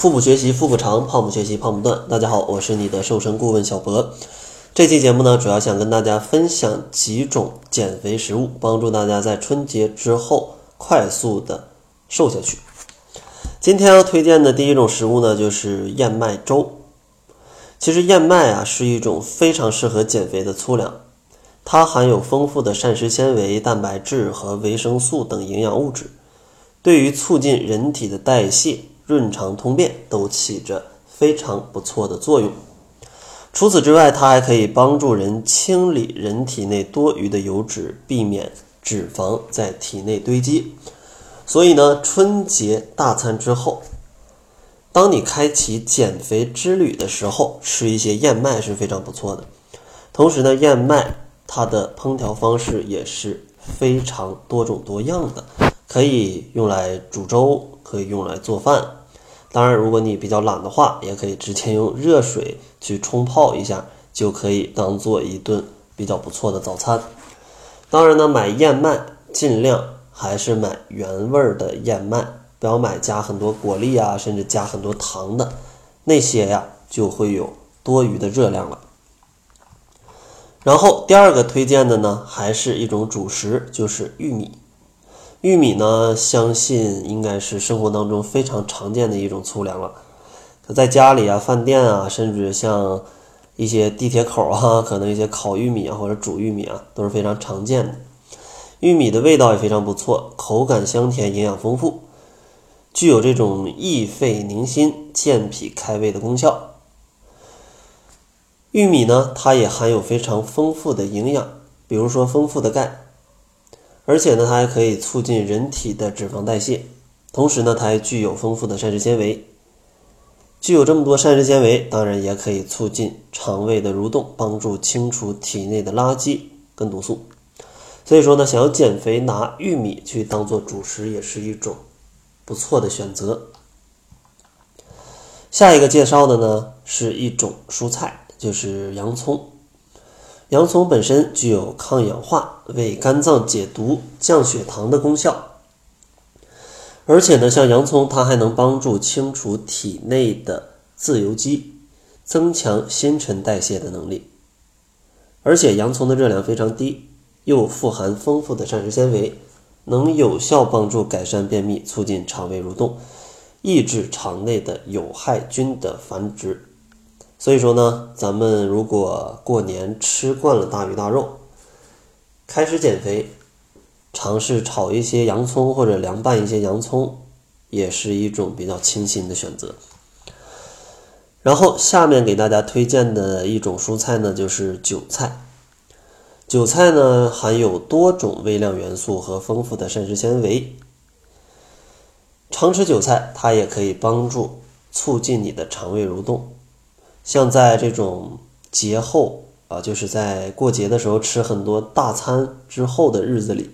腹部学习腹部长，胖不学习胖不断。大家好，我是你的瘦身顾问小博。这期节目呢，主要想跟大家分享几种减肥食物，帮助大家在春节之后快速的瘦下去。今天要推荐的第一种食物呢，就是燕麦粥。其实燕麦啊是一种非常适合减肥的粗粮，它含有丰富的膳食纤维、蛋白质和维生素等营养物质，对于促进人体的代谢。润肠通便都起着非常不错的作用。除此之外，它还可以帮助人清理人体内多余的油脂，避免脂肪在体内堆积。所以呢，春节大餐之后，当你开启减肥之旅的时候，吃一些燕麦是非常不错的。同时呢，燕麦它的烹调方式也是非常多种多样的，可以用来煮粥，可以用来做饭。当然，如果你比较懒的话，也可以直接用热水去冲泡一下，就可以当做一顿比较不错的早餐。当然呢，买燕麦尽量还是买原味儿的燕麦，不要买加很多果粒啊，甚至加很多糖的那些呀，就会有多余的热量了。然后第二个推荐的呢，还是一种主食，就是玉米。玉米呢，相信应该是生活当中非常常见的一种粗粮了。在家里啊、饭店啊，甚至像一些地铁口啊，可能一些烤玉米啊或者煮玉米啊，都是非常常见的。玉米的味道也非常不错，口感香甜，营养丰富，具有这种益肺宁心、健脾开胃的功效。玉米呢，它也含有非常丰富的营养，比如说丰富的钙。而且呢，它还可以促进人体的脂肪代谢，同时呢，它还具有丰富的膳食纤维。具有这么多膳食纤维，当然也可以促进肠胃的蠕动，帮助清除体内的垃圾跟毒素。所以说呢，想要减肥，拿玉米去当做主食也是一种不错的选择。下一个介绍的呢，是一种蔬菜，就是洋葱。洋葱本身具有抗氧化、为肝脏解毒、降血糖的功效，而且呢，像洋葱它还能帮助清除体内的自由基，增强新陈代谢的能力。而且洋葱的热量非常低，又富含丰富的膳食纤维，能有效帮助改善便秘，促进肠胃蠕动，抑制肠内的有害菌的繁殖。所以说呢，咱们如果过年吃惯了大鱼大肉，开始减肥，尝试炒一些洋葱或者凉拌一些洋葱，也是一种比较清新的选择。然后下面给大家推荐的一种蔬菜呢，就是韭菜。韭菜呢含有多种微量元素和丰富的膳食纤维，常吃韭菜，它也可以帮助促进你的肠胃蠕动。像在这种节后啊，就是在过节的时候吃很多大餐之后的日子里，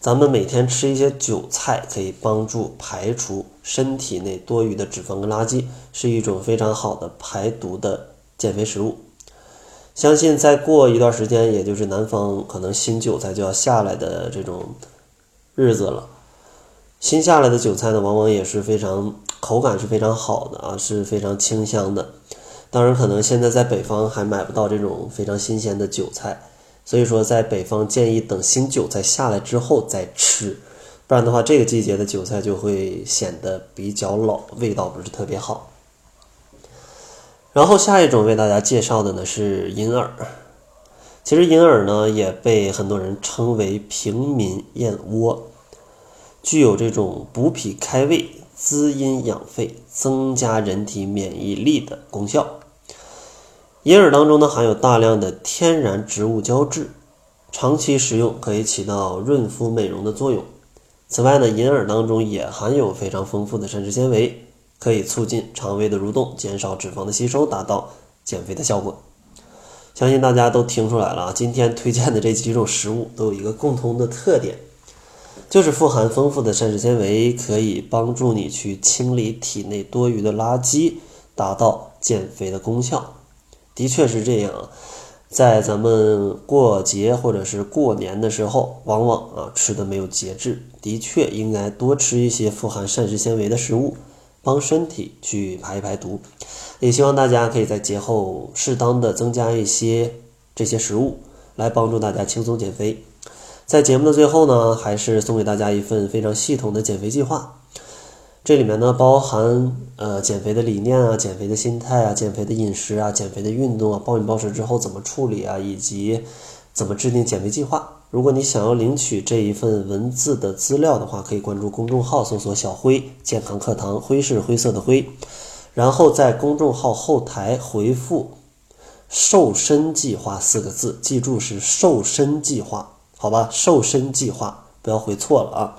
咱们每天吃一些韭菜，可以帮助排除身体内多余的脂肪跟垃圾，是一种非常好的排毒的减肥食物。相信再过一段时间，也就是南方可能新韭菜就要下来的这种日子了，新下来的韭菜呢，往往也是非常口感是非常好的啊，是非常清香的。当然，可能现在在北方还买不到这种非常新鲜的韭菜，所以说在北方建议等新韭菜下来之后再吃，不然的话这个季节的韭菜就会显得比较老，味道不是特别好。然后下一种为大家介绍的呢是银耳，其实银耳呢也被很多人称为平民燕窝，具有这种补脾开胃、滋阴养肺、增加人体免疫力的功效。银耳当中呢含有大量的天然植物胶质，长期食用可以起到润肤美容的作用。此外呢，银耳当中也含有非常丰富的膳食纤维，可以促进肠胃的蠕动，减少脂肪的吸收，达到减肥的效果。相信大家都听出来了啊，今天推荐的这几种食物都有一个共同的特点，就是富含丰富的膳食纤维，可以帮助你去清理体内多余的垃圾，达到减肥的功效。的确是这样，在咱们过节或者是过年的时候，往往啊吃的没有节制。的确应该多吃一些富含膳食纤维的食物，帮身体去排一排毒。也希望大家可以在节后适当的增加一些这些食物，来帮助大家轻松减肥。在节目的最后呢，还是送给大家一份非常系统的减肥计划。这里面呢，包含呃减肥的理念啊、减肥的心态啊、减肥的饮食啊、减肥的运动啊、暴饮暴食之后怎么处理啊，以及怎么制定减肥计划。如果你想要领取这一份文字的资料的话，可以关注公众号，搜索“小辉健康课堂”，灰是灰色的灰，然后在公众号后台回复“瘦身计划”四个字，记住是“瘦身计划”，好吧？瘦身计划，不要回错了啊。